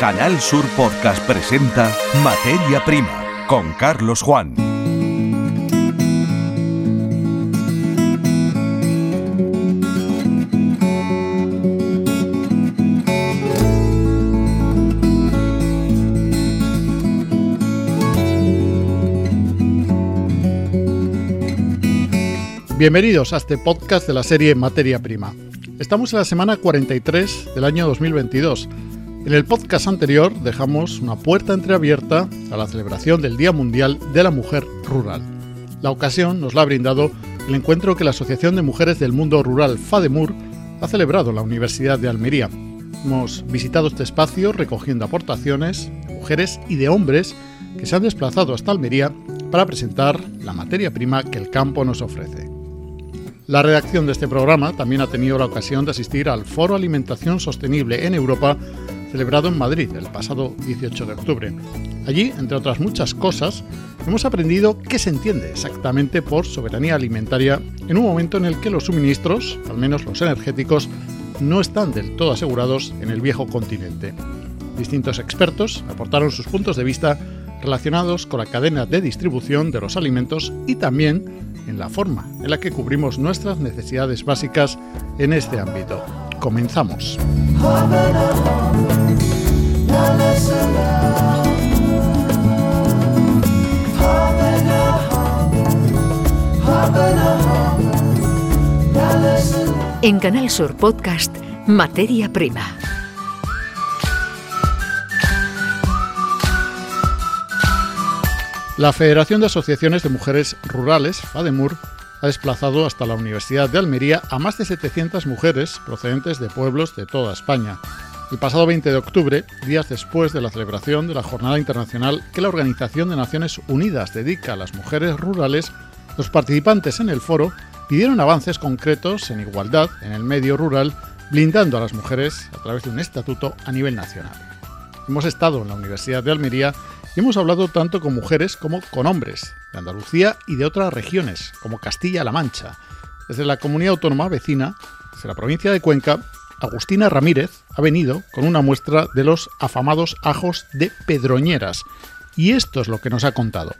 Canal Sur Podcast presenta Materia Prima con Carlos Juan. Bienvenidos a este podcast de la serie Materia Prima. Estamos en la semana 43 del año 2022. En el podcast anterior dejamos una puerta entreabierta a la celebración del Día Mundial de la Mujer Rural. La ocasión nos la ha brindado el encuentro que la Asociación de Mujeres del Mundo Rural FADEMUR ha celebrado en la Universidad de Almería. Hemos visitado este espacio recogiendo aportaciones de mujeres y de hombres que se han desplazado hasta Almería para presentar la materia prima que el campo nos ofrece. La redacción de este programa también ha tenido la ocasión de asistir al Foro Alimentación Sostenible en Europa celebrado en Madrid el pasado 18 de octubre. Allí, entre otras muchas cosas, hemos aprendido qué se entiende exactamente por soberanía alimentaria en un momento en el que los suministros, al menos los energéticos, no están del todo asegurados en el viejo continente. Distintos expertos aportaron sus puntos de vista relacionados con la cadena de distribución de los alimentos y también en la forma en la que cubrimos nuestras necesidades básicas en este ámbito. Comenzamos. En Canal Sur Podcast, Materia Prima. La Federación de Asociaciones de Mujeres Rurales, FADEMUR, ha desplazado hasta la Universidad de Almería a más de 700 mujeres procedentes de pueblos de toda España. El pasado 20 de octubre, días después de la celebración de la Jornada Internacional que la Organización de Naciones Unidas dedica a las mujeres rurales, los participantes en el foro pidieron avances concretos en igualdad en el medio rural, blindando a las mujeres a través de un estatuto a nivel nacional. Hemos estado en la Universidad de Almería y hemos hablado tanto con mujeres como con hombres, de Andalucía y de otras regiones, como Castilla-La Mancha. Desde la comunidad autónoma vecina, desde la provincia de Cuenca, Agustina Ramírez ha venido con una muestra de los afamados ajos de Pedroñeras. Y esto es lo que nos ha contado.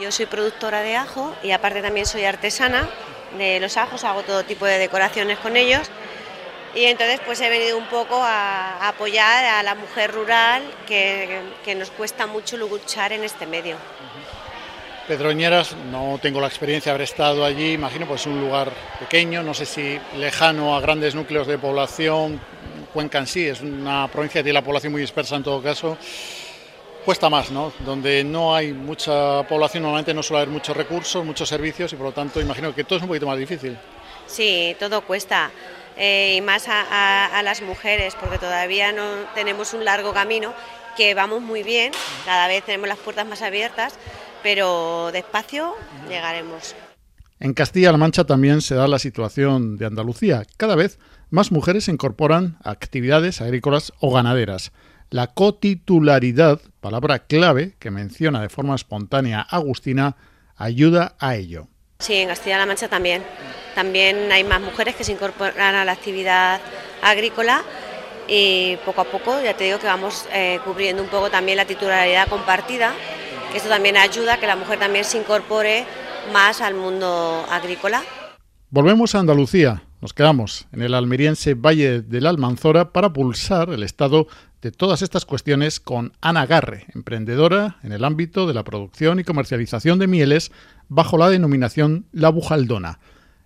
Yo soy productora de ajo y aparte también soy artesana de los ajos, hago todo tipo de decoraciones con ellos y entonces pues he venido un poco a, apoyar a la mujer rural que, nos cuesta mucho luchar en este medio. Pedroñeras, no tengo la experiencia de haber estado allí, imagino pues es un lugar pequeño, no sé si lejano a grandes núcleos de población, Cuenca en sí es una provincia que tiene la población muy dispersa en todo caso, cuesta más, ¿no? Donde no hay mucha población normalmente no suele haber muchos recursos, muchos servicios y por lo tanto imagino que todo es un poquito más difícil. Sí, todo cuesta. Eh, y más a, las mujeres, porque todavía no tenemos un largo camino, que vamos muy bien, cada vez tenemos las puertas más abiertas, pero despacio llegaremos. En Castilla-La Mancha también se da la situación de Andalucía. Cada vez más mujeres se incorporan a actividades agrícolas o ganaderas. La cotitularidad, palabra clave que menciona de forma espontánea Agustina, ayuda a ello. Sí, en Castilla-La Mancha también. También hay más mujeres que se incorporan a la actividad agrícola y poco a poco, ya te digo que vamos eh, cubriendo un poco también la titularidad compartida, que esto también ayuda a que la mujer también se incorpore más al mundo agrícola. Volvemos a Andalucía. Nos quedamos en el almeriense Valle de la Almanzora para pulsar el estado de todas estas cuestiones con Ana Garre, emprendedora en el ámbito de la producción y comercialización de mieles bajo la denominación La Bujaldona.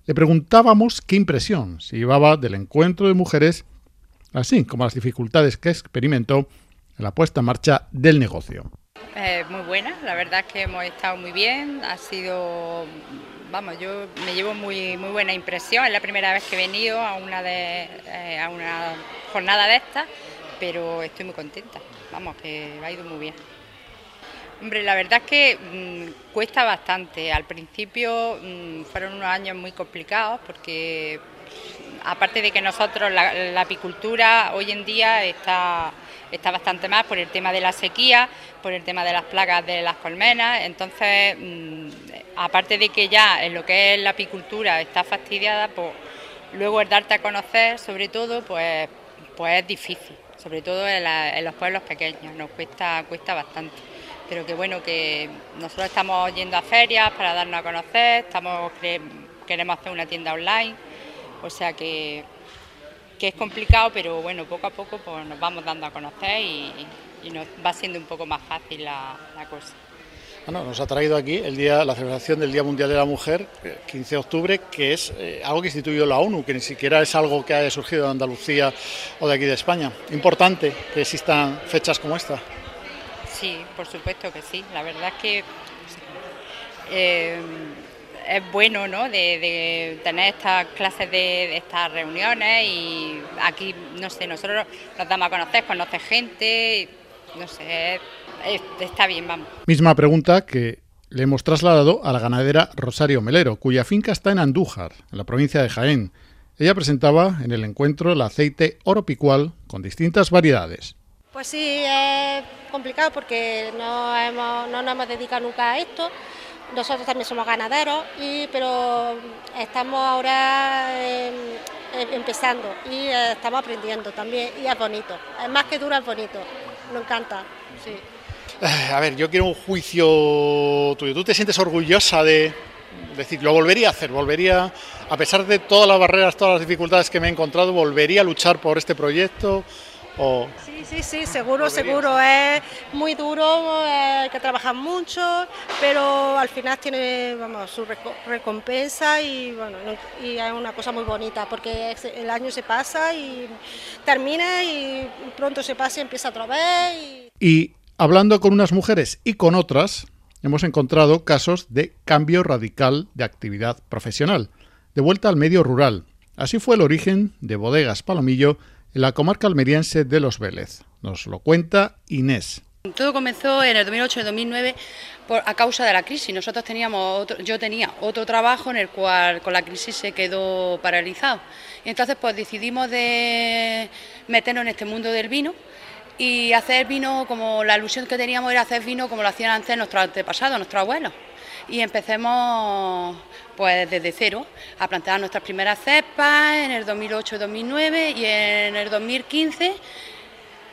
Le preguntábamos qué impresión se llevaba del encuentro de mujeres, así como las dificultades que experimentó en la puesta en marcha del negocio. Eh, muy buena, la verdad es que hemos estado muy bien, ha sido, vamos, yo me llevo muy, muy buena impresión, es la primera vez que he venido a una, de, eh, a una jornada de estas, pero estoy muy contenta, vamos, que ha ido muy bien. Hombre, la verdad es que mm, cuesta bastante. Al principio mm, fueron unos años muy complicados porque, aparte de que nosotros, la, apicultura hoy en día está, está bastante más por el tema de la sequía, por el tema de las plagas de las colmenas. Entonces, mm, aparte de que ya en lo que es la apicultura está fastidiada, pues luego el darte a conocer, sobre todo, pues, pues es difícil sobre todo en, los pueblos pequeños, nos cuesta, cuesta bastante. Pero que bueno, que nosotros estamos yendo a ferias para darnos a conocer, estamos queremos hacer una tienda online, o sea que, que es complicado, pero bueno, poco a poco pues, nos vamos dando a conocer y, nos va siendo un poco más fácil la cosa. Bueno, nos ha traído aquí el día, la celebración del Día Mundial de la Mujer, 15 de octubre, que es eh, algo que instituyó la ONU, que ni siquiera es algo que haya surgido de Andalucía o de aquí de España. Importante que existan fechas como esta. Sí, por supuesto que sí. La verdad es que eh, es bueno ¿no? de, tener estas clases de, estas reuniones y aquí, no sé, nosotros nos damos a conocer, conocer gente, no sé, está bien, vamos. Misma pregunta que le hemos trasladado a la ganadera Rosario Melero, cuya finca está en Andújar, en la provincia de Jaén. Ella presentaba en el encuentro el aceite oro picual con distintas variedades. Pues sí, es complicado porque no, hemos, no nos hemos dedicado nunca a esto. Nosotros también somos ganaderos, y, pero estamos ahora empezando y estamos aprendiendo también y es bonito. Es más que duro, es bonito. Nos encanta, sí. A ver, yo quiero un juicio tuyo. ¿Tú te sientes orgullosa de decir, lo volvería a hacer? ¿Volvería, a pesar de todas las barreras, todas las dificultades que me he encontrado, volvería a luchar por este proyecto? O... Sí, sí, sí, seguro, seguro. Es muy duro, hay que trabajar mucho, pero al final tiene vamos, su recompensa y, bueno, y es una cosa muy bonita porque el año se pasa y termina y pronto se pasa y empieza otra vez. Y... y Hablando con unas mujeres y con otras, hemos encontrado casos de cambio radical de actividad profesional, de vuelta al medio rural. Así fue el origen de Bodegas Palomillo en la comarca almeriense de Los Vélez. Nos lo cuenta Inés. Todo comenzó en el 2008 y 2009 por, a causa de la crisis. Nosotros teníamos yo tenía otro trabajo en el cual con la crisis se quedó paralizado. Y entonces pues decidimos de meternos en este mundo del vino y hacer vino como la ilusión que teníamos era hacer vino como lo hacían antes nuestros antepasados, nuestros abuelos. Y empecemos pues desde cero a plantar nuestras primeras cepas en el 2008-2009 y en el 2015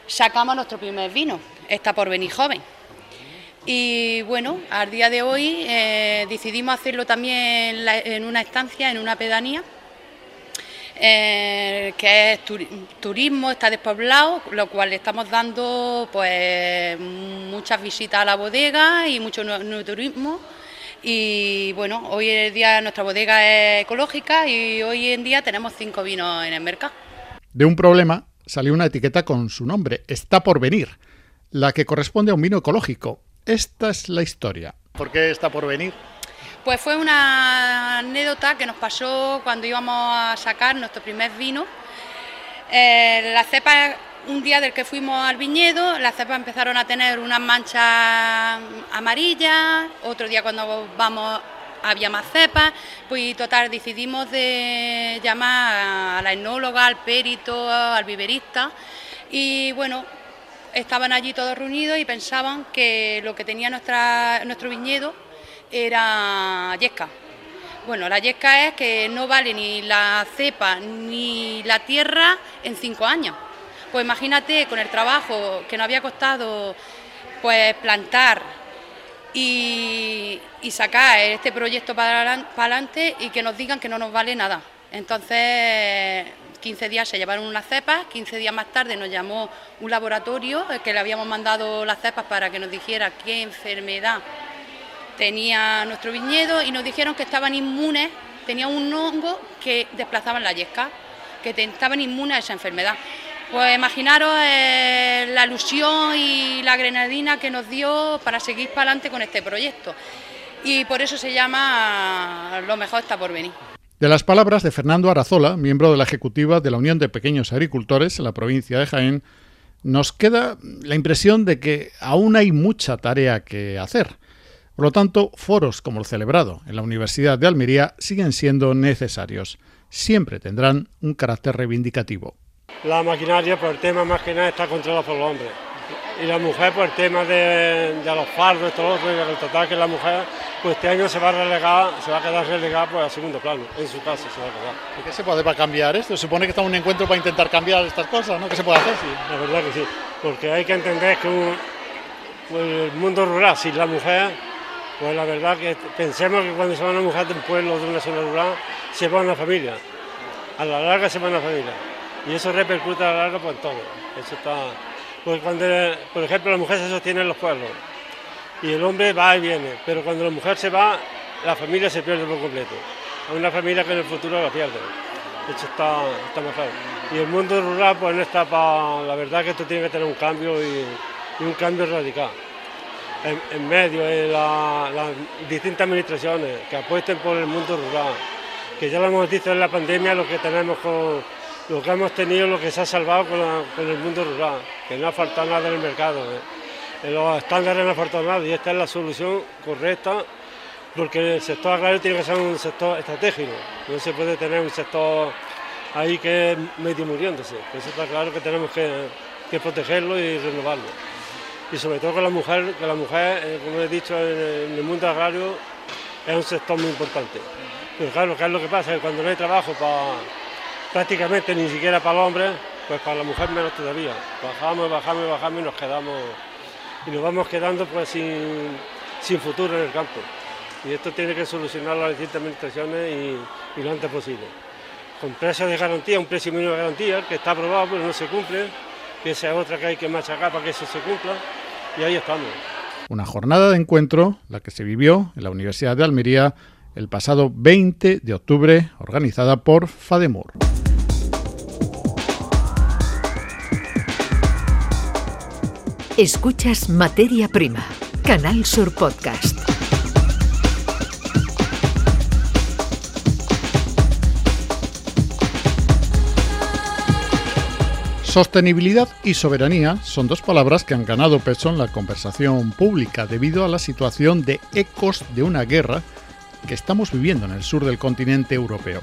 sacamos nuestro primer vino, está por venir joven. Y bueno, al día de hoy eh, decidimos hacerlo también en una estancia, en una pedanía, eh, que es turismo, está despoblado, lo cual le estamos dando pues muchas visitas a la bodega y mucho turismo. Y bueno, hoy en día nuestra bodega es ecológica y hoy en día tenemos cinco vinos en el mercado. De un problema salió una etiqueta con su nombre, está por venir, la que corresponde a un vino ecológico. Esta es la historia. ¿Por qué está por venir? Pues fue una anécdota que nos pasó cuando íbamos a sacar nuestro primer vino. Eh, las cepas, un día del que fuimos al viñedo, las cepas empezaron a tener unas manchas amarillas, otro día cuando vamos había más cepas, pues total decidimos de llamar a la etnóloga, al perito, al viverista y bueno, estaban allí todos reunidos y pensaban que lo que tenía nuestra, nuestro viñedo era yesca. Bueno, la yesca es que no vale ni la cepa ni la tierra en cinco años. Pues imagínate con el trabajo que nos había costado pues plantar y, sacar este proyecto para adelante y que nos digan que no nos vale nada. Entonces, 15 días se llevaron unas cepas, 15 días más tarde nos llamó un laboratorio que le habíamos mandado las cepas para que nos dijera qué enfermedad tenía nuestro viñedo y nos dijeron que estaban inmunes, tenían un hongo que desplazaban la yesca, que estaban inmunes a esa enfermedad. Pues imaginaros eh, la ilusión y la grenadina que nos dio para seguir para adelante con este proyecto. Y por eso se llama Lo mejor está por venir. De las palabras de Fernando Arazola, miembro de la ejecutiva de la Unión de Pequeños Agricultores en la provincia de Jaén, nos queda la impresión de que aún hay mucha tarea que hacer. Por lo tanto, foros como el celebrado en la Universidad de Almería siguen siendo necesarios. Siempre tendrán un carácter reivindicativo. La maquinaria, por el tema más que nada, está controlada por los hombres. y la mujer, pues el tema de, los fardos, todo y el total que la mujer, pues este año se va a relegar, se va a quedar relegada pues a segundo plano, en su casa se va a quedar. ¿Y qué se puede para cambiar esto? Se supone que está un encuentro para intentar cambiar estas cosas, ¿no? ¿Qué se puede hacer? Sí, la verdad que sí, porque hay que entender que pues, el mundo rural, sin la mujer, pues la verdad que pensemos que cuando se va una mujer de un pueblo, de una zona rural, se va una familia. A la larga se va una familia. Y eso repercute a la larga por todo. Eso está pues cuando, por ejemplo, la mujer se sostiene en los pueblos y el hombre va y viene, pero cuando la mujer se va, la familia se pierde por completo. Hay una familia que en el futuro la pierde. Eso está, está mejor. Y el mundo rural, pues no está para. La verdad que esto tiene que tener un cambio y, un cambio radical. En, medio, de las distintas administraciones que apuesten por el mundo rural, que ya lo hemos visto en la pandemia, lo que tenemos con lo que hemos tenido, lo que se ha salvado con, el mundo rural, que no ha faltado nada en el mercado. ¿eh? En los estándares no ha faltado nada y esta es la solución correcta porque el sector agrario tiene que ser un sector estratégico, no se puede tener un sector ahí que es medio muriéndose, eso está claro que tenemos que, protegerlo y renovarlo. Y sobre todo con la mujer, que la mujer, eh, como he dicho, en el mundo agrario es un sector muy importante. Pero claro, ¿qué es lo que pasa? Que cuando no hay trabajo para prácticamente ni siquiera para el hombre, pues para la mujer menos todavía. Bajamos, bajamos, bajamos y nos quedamos y nos vamos quedando pues sin, futuro en el campo. Y esto tiene que solucionar las distintas administraciones y, lo antes posible. Con precios de garantía, un precio mínimo de garantía que está aprobado pero no se cumple, que esa es otra que hay que machacar para que eso se cumpla y ahí estamos. Una jornada de encuentro, la que se vivió en la Universidad de Almería el pasado 20 de octubre, organizada por FADEMUR. Escuchas Materia Prima, Canal Sur Podcast. Sostenibilidad y soberanía son dos palabras que han ganado peso en la conversación pública debido a la situación de ecos de una guerra que estamos viviendo en el sur del continente europeo.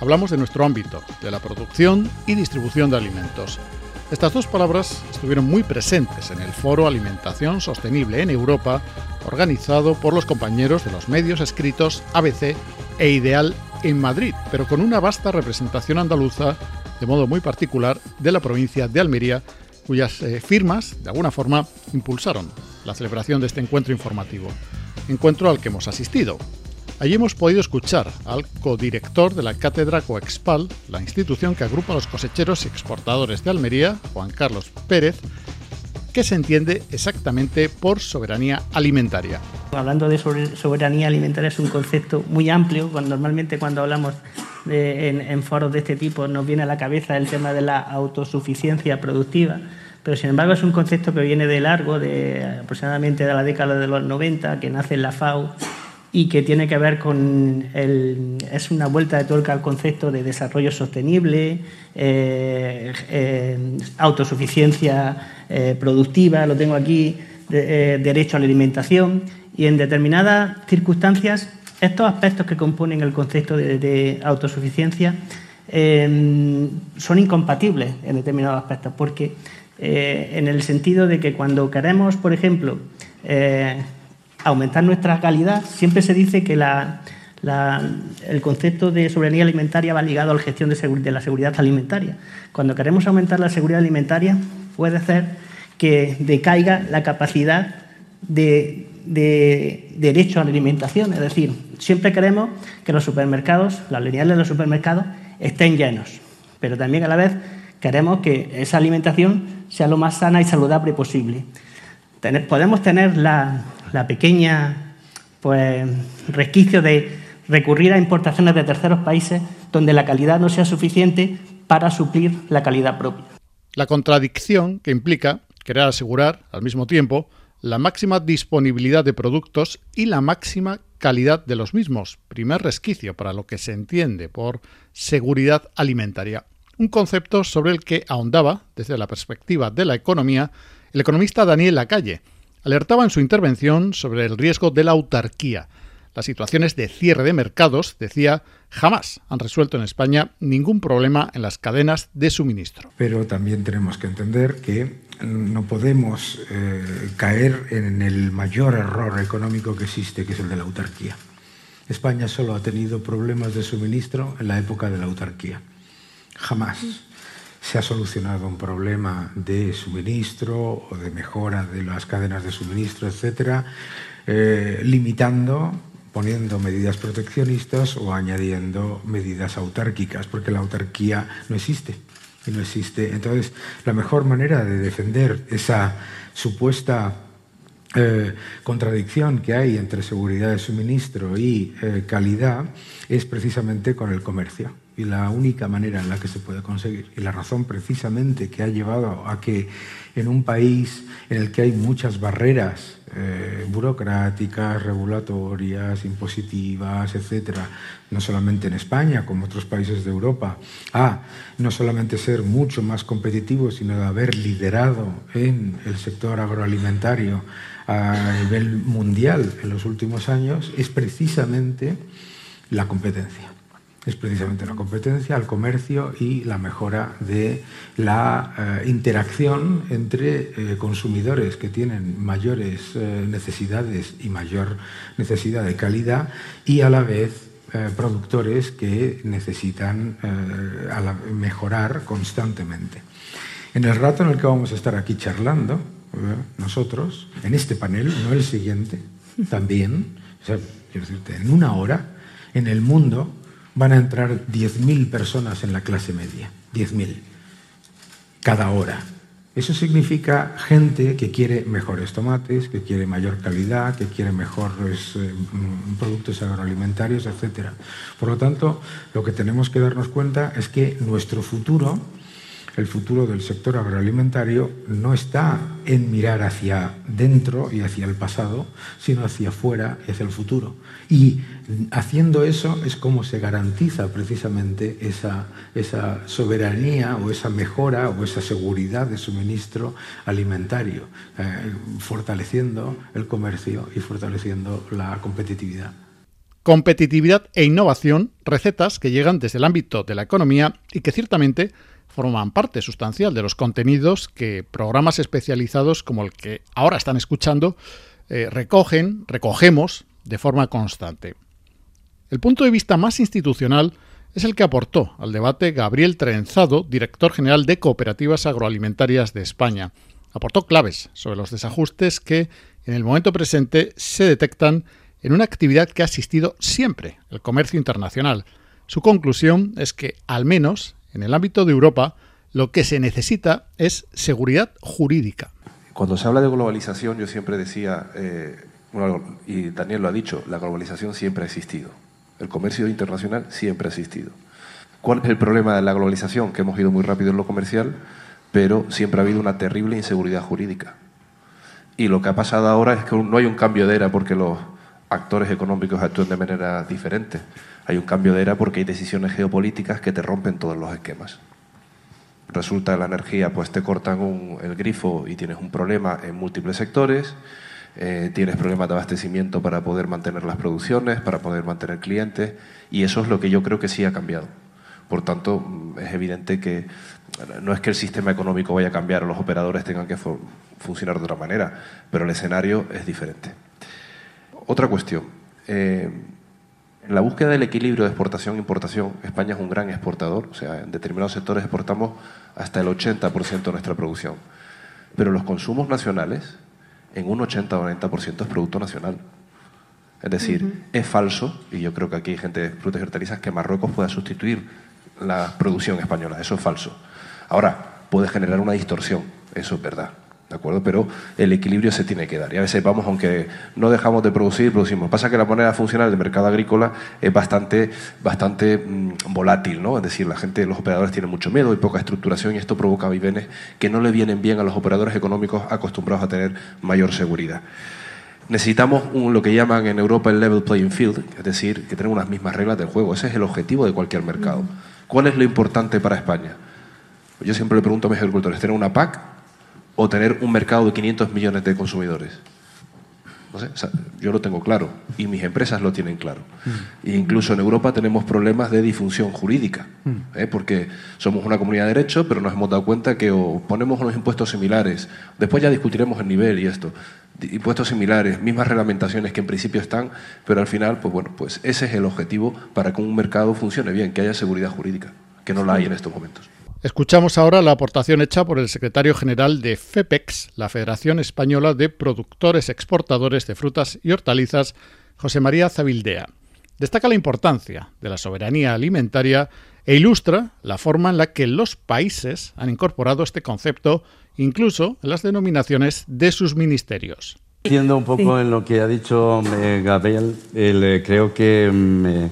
Hablamos de nuestro ámbito, de la producción y distribución de alimentos. Estas dos palabras estuvieron muy presentes en el foro Alimentación Sostenible en Europa, organizado por los compañeros de los medios escritos ABC e Ideal en Madrid, pero con una vasta representación andaluza, de modo muy particular, de la provincia de Almería, cuyas eh, firmas, de alguna forma, impulsaron la celebración de este encuentro informativo. Encuentro al que hemos asistido, Allí hemos podido escuchar al codirector de la Cátedra Coexpal, la institución que agrupa a los cosecheros y exportadores de Almería, Juan Carlos Pérez, que se entiende exactamente por soberanía alimentaria. Hablando de soberanía alimentaria es un concepto muy amplio, normalmente cuando hablamos en, en foros de este tipo nos viene a la cabeza el tema de la autosuficiencia productiva, pero sin embargo es un concepto que viene de largo, de aproximadamente de la década de los 90, que nace en la FAO y que tiene que ver con el, es una vuelta de tuerca al concepto de desarrollo sostenible, eh, eh, autosuficiencia eh, productiva, lo tengo aquí, derecho a la alimentación y en determinadas circunstancias estos aspectos que componen el concepto de, autosuficiencia son incompatibles en determinados aspectos porque en el sentido de que cuando queremos, por ejemplo, aumentar nuestra calidad, siempre se dice que el concepto de soberanía alimentaria va ligado a la gestión de, la seguridad alimentaria. Cuando queremos aumentar la seguridad alimentaria, puede ser que decaiga la capacidad de, derecho a la alimentación. Es decir, siempre queremos que los supermercados, las lineales de los supermercados, estén llenos, pero también a la vez queremos que esa alimentación sea lo más sana y saludable posible. podemos tener la, la pequeña pues, resquicio de recurrir a importaciones de terceros países donde la calidad no sea suficiente para suplir la calidad propia. La contradicción que implica querer asegurar, al mismo tiempo, la máxima disponibilidad de productos y la máxima calidad de los mismos, primer resquicio para lo que se entiende por seguridad alimentaria, un concepto sobre el que ahondaba, desde la perspectiva de la economía, el economista Daniel Lacalle, alertaba en su intervención sobre el riesgo de la autarquía. Las situaciones de cierre de mercados, decía, jamás han resuelto en España ningún problema en las cadenas de suministro. Pero también tenemos que entender que no podemos eh, caer en el mayor error económico que existe, que es el de la autarquía. España solo ha tenido problemas de suministro en la época de la autarquía. Jamás se ha solucionado un problema de suministro o de mejora de las cadenas de suministro, etcétera, eh, limitando, poniendo medidas proteccionistas o añadiendo medidas autárquicas, porque la autarquía no existe. Y no existe. Entonces, la mejor manera de defender esa supuesta eh, contradicción que hay entre seguridad de suministro y eh, calidad es precisamente con el comercio y la única manera en la que se puede conseguir. Y la razón precisamente que ha llevado a que en un país en el que hay muchas barreras eh, burocráticas, regulatorias, impositivas, etcétera, no solamente en España, como otros países de Europa, a no solamente ser mucho más competitivos, sino de haber liderado en el sector agroalimentario a nivel mundial en los últimos años, es precisamente la competencia es precisamente la competencia, el comercio y la mejora de la eh, interacción entre eh, consumidores que tienen mayores eh, necesidades y mayor necesidad de calidad y a la vez productores que necesitan mejorar constantemente. En el rato en el que vamos a estar aquí charlando, nosotros, en este panel, no el siguiente, también, quiero decirte, en una hora, en el mundo van a entrar 10.000 personas en la clase media, 10.000, cada hora. Eso significa gente que quiere mejores tomates, que quiere mayor calidad, que quiere mejores eh, mm, productos agroalimentarios, etc. Por lo tanto, lo que tenemos que darnos cuenta es que nuestro futuro el futuro del sector agroalimentario no está en mirar hacia dentro y hacia el pasado, sino hacia afuera y hacia el futuro. Y haciendo eso es como se garantiza precisamente esa, esa soberanía o esa mejora o esa seguridad de suministro alimentario, eh, fortaleciendo el comercio y fortaleciendo la competitividad competitividad e innovación, recetas que llegan desde el ámbito de la economía y que ciertamente forman parte sustancial de los contenidos que programas especializados como el que ahora están escuchando eh, recogen, recogemos de forma constante. El punto de vista más institucional es el que aportó al debate Gabriel Trenzado, director general de Cooperativas Agroalimentarias de España. Aportó claves sobre los desajustes que en el momento presente se detectan en una actividad que ha asistido siempre, el comercio internacional. Su conclusión es que, al menos en el ámbito de Europa, lo que se necesita es seguridad jurídica. Cuando se habla de globalización, yo siempre decía, eh, y Daniel lo ha dicho, la globalización siempre ha existido. El comercio internacional siempre ha existido. ¿Cuál es el problema de la globalización? Que hemos ido muy rápido en lo comercial, pero siempre ha habido una terrible inseguridad jurídica. Y lo que ha pasado ahora es que no hay un cambio de era porque los actores económicos actúen de manera diferente. Hay un cambio de era porque hay decisiones geopolíticas que te rompen todos los esquemas. Resulta que la energía, pues te cortan el grifo y tienes un problema en múltiples sectores, eh, tienes problemas de abastecimiento para poder mantener las producciones, para poder mantener clientes, y eso es lo que yo creo que sí ha cambiado. Por tanto, mm, es evidente que no es que el sistema económico vaya a cambiar o los operadores tengan que funcionar de otra manera, pero el escenario es diferente. Otra cuestión. Eh, en la búsqueda del equilibrio de exportación-importación, España es un gran exportador, o sea, en determinados sectores exportamos hasta el 80% de nuestra producción. Pero los consumos nacionales, en un 80 o 90% es producto nacional. Es decir, es falso, y yo creo que aquí hay gente de frutas y hortalizas, que Marruecos pueda sustituir la producción española. Eso es falso. Ahora, puede generar una distorsión, eso es verdad. ¿De acuerdo? Pero el equilibrio se tiene que dar. Y a veces vamos, aunque no dejamos de producir, producimos. Pasa que la moneda funcional del mercado agrícola es bastante, bastante mm, volátil, ¿no? Es decir, la gente, los operadores tienen mucho miedo y poca estructuración y esto provoca vivenes que no le vienen bien a los operadores económicos acostumbrados a tener mayor seguridad. Necesitamos un, lo que llaman en Europa el level playing field, es decir, que tenemos unas mismas reglas del juego. Ese es el objetivo de cualquier mercado. ¿Cuál es lo importante para España? Yo siempre le pregunto a mis agricultores, ¿tener una PAC o tener un mercado de 500 millones de consumidores. No sé, yo lo tengo claro y mis empresas lo tienen claro. Mm. E incluso en Europa tenemos problemas de disfunción jurídica, mm. ¿eh? porque somos una comunidad de derecho, pero nos hemos dado cuenta que o ponemos unos impuestos similares, después ya discutiremos el nivel y esto, impuestos similares, mismas reglamentaciones que en principio están, pero al final, pues bueno, pues ese es el objetivo para que un mercado funcione bien, que haya seguridad jurídica, que no la hay en estos momentos. Escuchamos ahora la aportación hecha por el secretario general de FEPEX, la Federación Española de Productores Exportadores de Frutas y Hortalizas, José María Zabildea. Destaca la importancia de la soberanía alimentaria e ilustra la forma en la que los países han incorporado este concepto incluso en las denominaciones de sus ministerios. Siendo un poco en lo que ha dicho eh, Gabriel, eh, creo que mm, eh,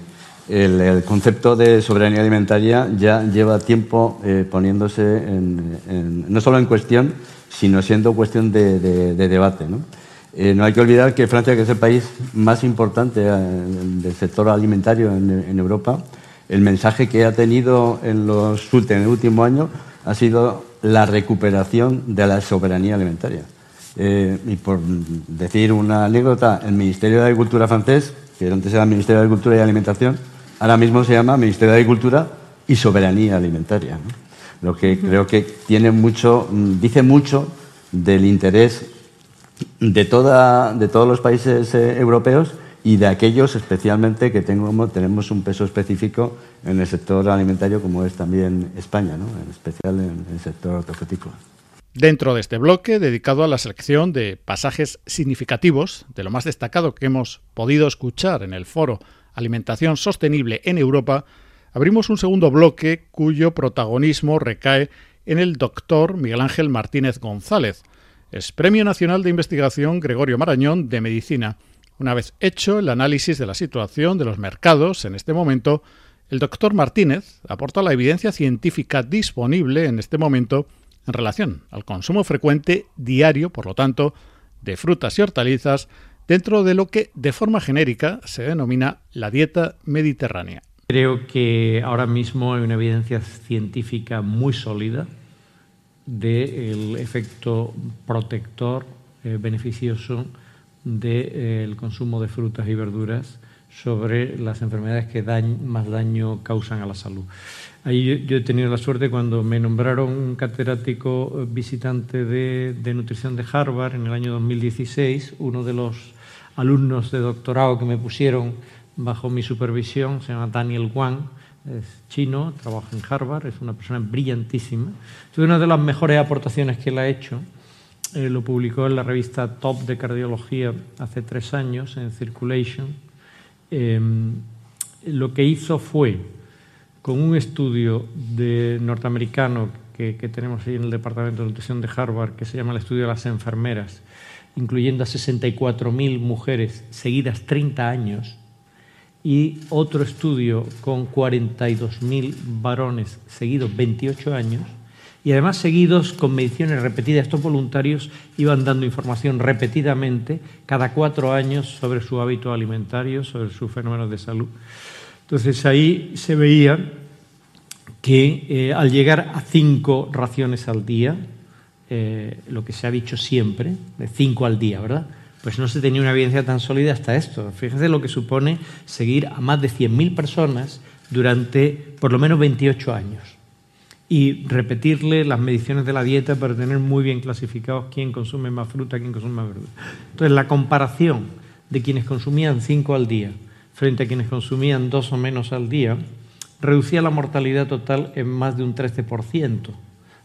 el, concepto de soberanía alimentaria ya lleva tiempo eh, poniéndose no solo en cuestión, sino siendo cuestión de, debate. Eh, ¿no? hay que olvidar que Francia, que es el país más importante eh, del sector alimentario en, Europa, el mensaje que ha tenido en los últimos, últimos años ha sido la recuperación de la soberanía alimentaria. y por decir una anécdota, el Ministerio de Agricultura francés, que antes era el Ministerio de Agricultura y Alimentación, ahora mismo se llama Ministerio de Agricultura y Soberanía Alimentaria. Lo que creo que tiene mucho, mm, dice mucho del interés de, toda, de todos los países eh, europeos y de aquellos especialmente que tenemos un peso específico en el sector alimentario como es también España, en especial en el sector hortofrutícola. Dentro de este bloque, dedicado a la selección de pasajes significativos de lo más destacado que hemos podido escuchar en el foro Alimentación Sostenible en Europa, abrimos un segundo bloque cuyo protagonismo recae en el doctor Miguel Ángel Martínez González. Es Premio Nacional de Investigación Gregorio Marañón de Medicina. Una vez hecho el análisis de la situación de los mercados en este momento, el doctor Martínez aporta la evidencia científica disponible en este momento en relación al consumo frecuente diario, por lo tanto, de frutas y hortalizas dentro de lo que de forma genérica se denomina la dieta mediterránea. Creo que ahora mismo hay una evidencia científica muy sólida del efecto protector eh, beneficioso del consumo de frutas y verduras sobre las enfermedades que más daño causan a la salud. Ahí yo, he tenido la suerte cuando me nombraron un catedrático visitante de, de nutrición de Harvard en el año 2016, uno de los alumnos de doctorado que me pusieron bajo mi supervisión, se llama Daniel Wang, es chino, trabaja en Harvard, es una persona brillantísima. Es una de las mejores aportaciones que él ha hecho. Eh, lo publicó en la revista Top de Cardiología hace tres años, en Circulation. Em, lo que hizo fue, con un estudio de norteamericano que, que tenemos ahí en el Departamento de Nutrición de Harvard, que se llama el estudio de las enfermeras, incluyendo a 64.000 mujeres seguidas 30 años, y otro estudio con 42.000 varones seguidos 28 años, y además seguidos con mediciones repetidas. Estos voluntarios iban dando información repetidamente cada cuatro años sobre su hábito alimentario, sobre sus fenómenos de salud. Entonces ahí se veía que eh, al llegar a cinco raciones al día, eh, lo que se ha dicho siempre, de cinco al día, ¿verdad? Pues no se tenía una evidencia tan sólida hasta esto. Fíjense lo que supone seguir a más de 100.000 personas durante por lo menos 28 años y repetirle las mediciones de la dieta para tener muy bien clasificados quién consume más fruta, quién consume más verdura. Entonces, la comparación de quienes consumían cinco al día frente a quienes consumían dos o menos al día reducía la mortalidad total en más de un 13%.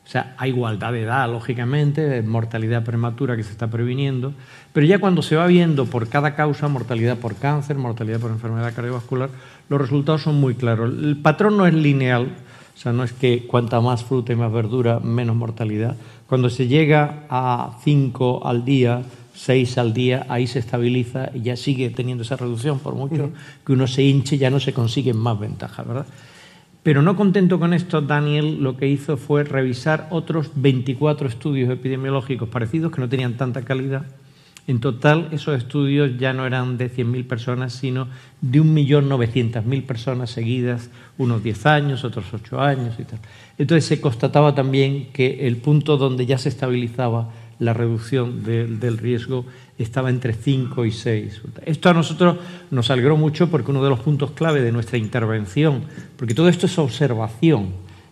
O sea, hay igualdad de edad, lógicamente, de mortalidad prematura que se está previniendo, pero ya cuando se va viendo por cada causa, mortalidad por cáncer, mortalidad por enfermedad cardiovascular, los resultados son muy claros. El patrón no es lineal, o sea, no es que cuanta más fruta y más verdura, menos mortalidad. Cuando se llega a 5 al día, 6 al día, ahí se estabiliza y ya sigue teniendo esa reducción, por mucho que uno se hinche, ya no se consiguen más ventajas, ¿verdad? Pero no contento con esto, Daniel lo que hizo fue revisar otros 24 estudios epidemiológicos parecidos que no tenían tanta calidad. En total, esos estudios ya no eran de 100.000 personas, sino de 1.900.000 personas seguidas, unos 10 años, otros 8 años y tal. Entonces se constataba también que el punto donde ya se estabilizaba la reducción del riesgo estaba entre 5 y 6. Esto a nosotros nos alegró mucho porque uno de los puntos clave de nuestra intervención, porque todo esto es observación,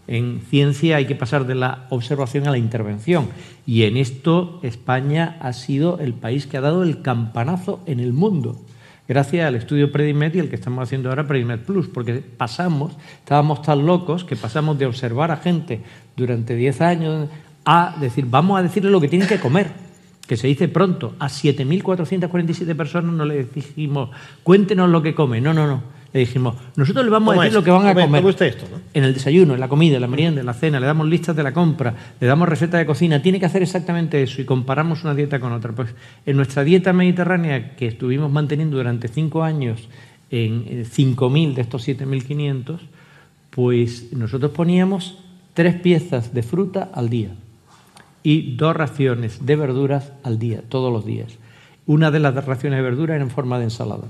en ciencia hay que pasar de la observación a la intervención y en esto España ha sido el país que ha dado el campanazo en el mundo gracias al estudio Predimed y el que estamos haciendo ahora Predimed Plus, porque pasamos, estábamos tan locos que pasamos de observar a gente durante 10 años a decir, vamos a decirle lo que tienen que comer, que se dice pronto. A 7.447 personas no les dijimos, cuéntenos lo que come. No, no, no le dijimos, nosotros le vamos a decir lo que van a comer. esto, En el desayuno, en la comida, en la merienda, en la cena, le damos listas de la compra, le damos recetas de cocina, tiene que hacer exactamente eso y comparamos una dieta con otra. Pues en nuestra dieta mediterránea que estuvimos manteniendo durante cinco años en 5.000 de estos 7.500, pues nosotros poníamos tres piezas de fruta al día y dos raciones de verduras al día, todos los días. Una de las raciones de verduras era en forma de ensalada.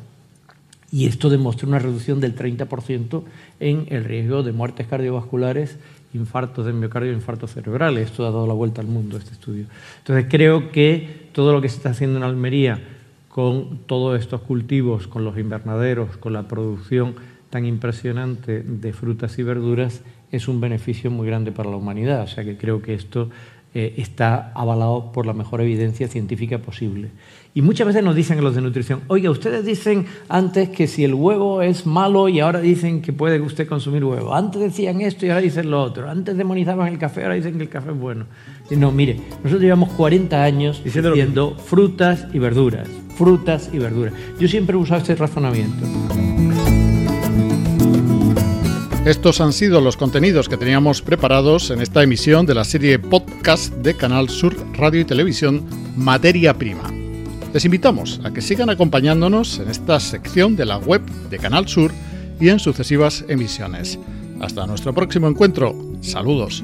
Y esto demostró una reducción del 30% en el riesgo de muertes cardiovasculares, infartos de miocardio, infartos cerebrales. Esto ha dado la vuelta al mundo, este estudio. Entonces creo que todo lo que se está haciendo en Almería con todos estos cultivos, con los invernaderos, con la producción tan impresionante de frutas y verduras, es un beneficio muy grande para la humanidad. O sea que creo que esto eh, está avalado por la mejor evidencia científica posible. Y muchas veces nos dicen los de nutrición, oiga, ustedes dicen antes que si el huevo es malo y ahora dicen que puede usted consumir huevo. Antes decían esto y ahora dicen lo otro. Antes demonizaban el café, ahora dicen que el café es bueno. Y no, mire, nosotros llevamos 40 años diciendo, frutas y verduras, frutas y verduras. Yo siempre he usado este razonamiento. Estos han sido los contenidos que teníamos preparados en esta emisión de la serie podcast de Canal Sur Radio y Televisión Materia Prima. Les invitamos a que sigan acompañándonos en esta sección de la web de Canal Sur y en sucesivas emisiones. Hasta nuestro próximo encuentro. Saludos.